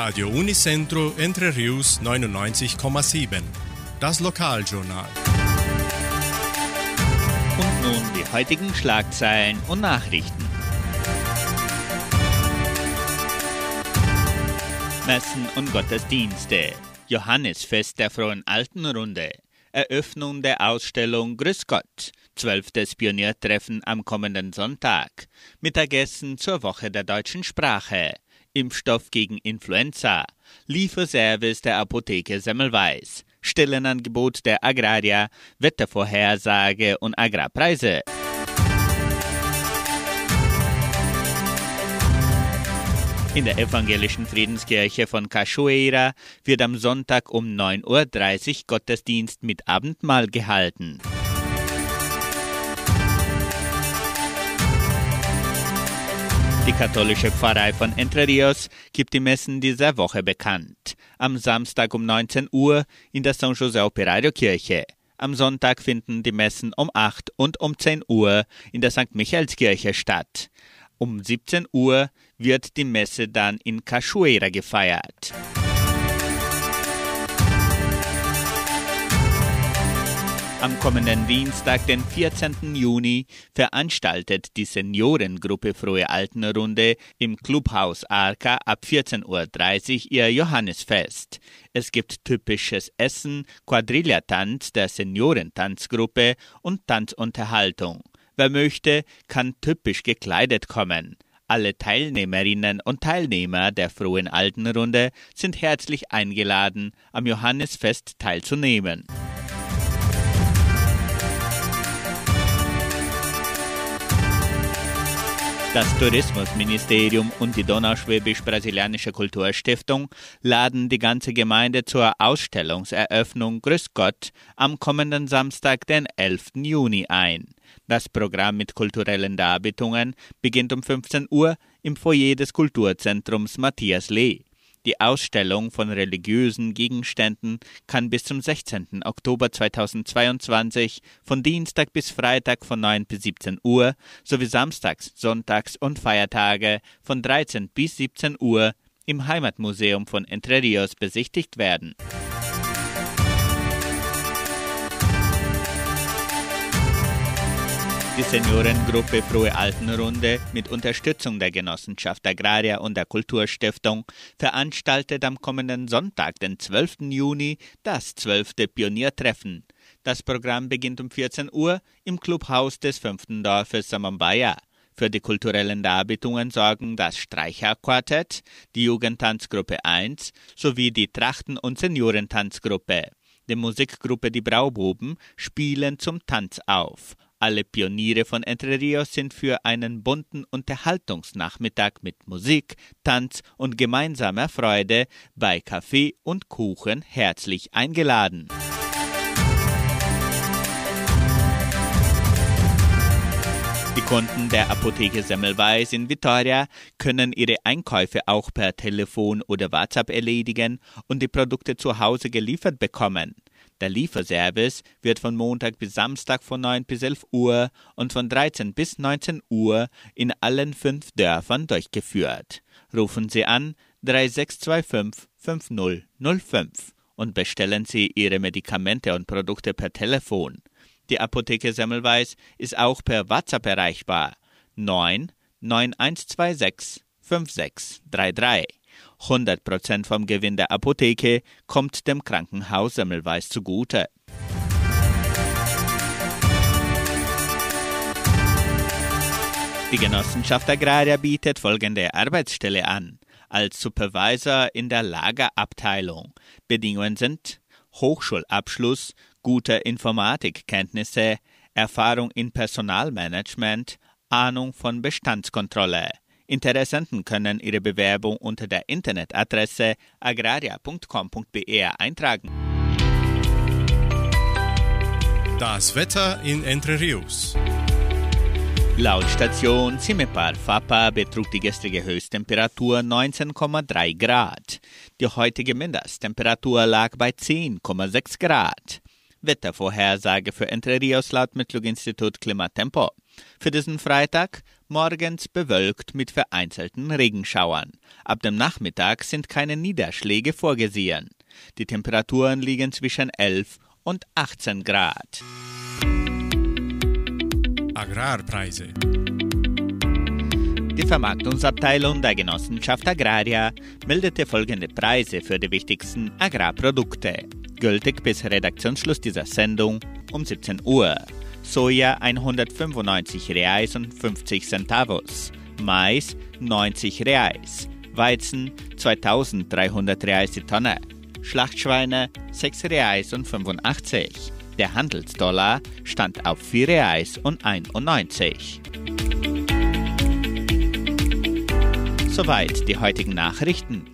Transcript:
Radio Unicentro Entre Rius 99,7. Das Lokaljournal. Und nun die heutigen Schlagzeilen und Nachrichten. Messen und Gottesdienste. Johannesfest der Frohen Altenrunde. Eröffnung der Ausstellung Grüß Gott. Zwölftes Pioniertreffen am kommenden Sonntag. Mittagessen zur Woche der deutschen Sprache. Impfstoff gegen Influenza. Lieferservice der Apotheke Semmelweis. Stellenangebot der Agraria. Wettervorhersage und Agrarpreise. In der evangelischen Friedenskirche von Cachoeira wird am Sonntag um 9.30 Uhr Gottesdienst mit Abendmahl gehalten. Die katholische Pfarrei von Entre Rios gibt die Messen dieser Woche bekannt. Am Samstag um 19 Uhr in der San José Operario Kirche. Am Sonntag finden die Messen um 8 und um 10 Uhr in der St. Michaelskirche statt. Um 17 Uhr wird die Messe dann in Cachoeira gefeiert. Am kommenden Dienstag, den 14. Juni, veranstaltet die Seniorengruppe Frohe Altenrunde im Clubhaus Arca ab 14.30 Uhr ihr Johannesfest. Es gibt typisches Essen, Quadrilla-Tanz der Seniorentanzgruppe und Tanzunterhaltung. Wer möchte, kann typisch gekleidet kommen. Alle Teilnehmerinnen und Teilnehmer der Frohen Altenrunde sind herzlich eingeladen, am Johannesfest teilzunehmen. Das Tourismusministerium und die Donauschwäbisch-Brasilianische Kulturstiftung laden die ganze Gemeinde zur Ausstellungseröffnung Grüß Gott am kommenden Samstag, den 11. Juni ein. Das Programm mit kulturellen Darbietungen beginnt um 15 Uhr im Foyer des Kulturzentrums Matthias Lee. Die Ausstellung von religiösen Gegenständen kann bis zum 16. Oktober 2022 von Dienstag bis Freitag von 9 bis 17 Uhr sowie Samstags, Sonntags und Feiertage von 13 bis 17 Uhr im Heimatmuseum von Entre Rios besichtigt werden. Die Seniorengruppe Frohe Altenrunde mit Unterstützung der Genossenschaft Agraria und der Kulturstiftung veranstaltet am kommenden Sonntag, den 12. Juni, das 12. Pioniertreffen. Das Programm beginnt um 14 Uhr im Clubhaus des fünften Dorfes Samambaya. Für die kulturellen Darbietungen sorgen das Streicherquartett, die Jugendtanzgruppe 1 sowie die Trachten- und Seniorentanzgruppe. Die Musikgruppe Die Braububen spielen zum Tanz auf. Alle Pioniere von Entre Rios sind für einen bunten Unterhaltungsnachmittag mit Musik, Tanz und gemeinsamer Freude bei Kaffee und Kuchen herzlich eingeladen. Die Kunden der Apotheke Semmelweis in Vitoria können ihre Einkäufe auch per Telefon oder WhatsApp erledigen und die Produkte zu Hause geliefert bekommen. Der Lieferservice wird von Montag bis Samstag von 9 bis 11 Uhr und von 13 bis 19 Uhr in allen fünf Dörfern durchgeführt. Rufen Sie an 3625 5005 und bestellen Sie Ihre Medikamente und Produkte per Telefon. Die Apotheke Semmelweis ist auch per WhatsApp erreichbar 9 9126 5633. 100% vom Gewinn der Apotheke kommt dem Krankenhaus Semmelweis zugute. Die Genossenschaft Agraria bietet folgende Arbeitsstelle an. Als Supervisor in der Lagerabteilung. Bedingungen sind Hochschulabschluss, gute Informatikkenntnisse, Erfahrung in Personalmanagement, Ahnung von Bestandskontrolle. Interessenten können ihre Bewerbung unter der Internetadresse agraria.com.br eintragen. Das Wetter in Entre Rios. Laut Station Cimepar Fapa betrug die gestrige Höchsttemperatur 19,3 Grad. Die heutige Mindesttemperatur lag bei 10,6 Grad. Wettervorhersage für Entre Rios laut Mittlung-Institut Klimatempo. Für diesen Freitag morgens bewölkt mit vereinzelten Regenschauern. Ab dem Nachmittag sind keine Niederschläge vorgesehen. Die Temperaturen liegen zwischen 11 und 18 Grad. Agrarpreise. Die Vermarktungsabteilung der Genossenschaft Agraria meldete folgende Preise für die wichtigsten Agrarprodukte. Gültig bis Redaktionsschluss dieser Sendung um 17 Uhr. Soja 195 Reais und 50 Centavos. Mais 90 Reais. Weizen 2300 Reais die Tonne. Schlachtschweine 6 Reais und 85. Der Handelsdollar stand auf 4 Reais und 91. Soweit die heutigen Nachrichten.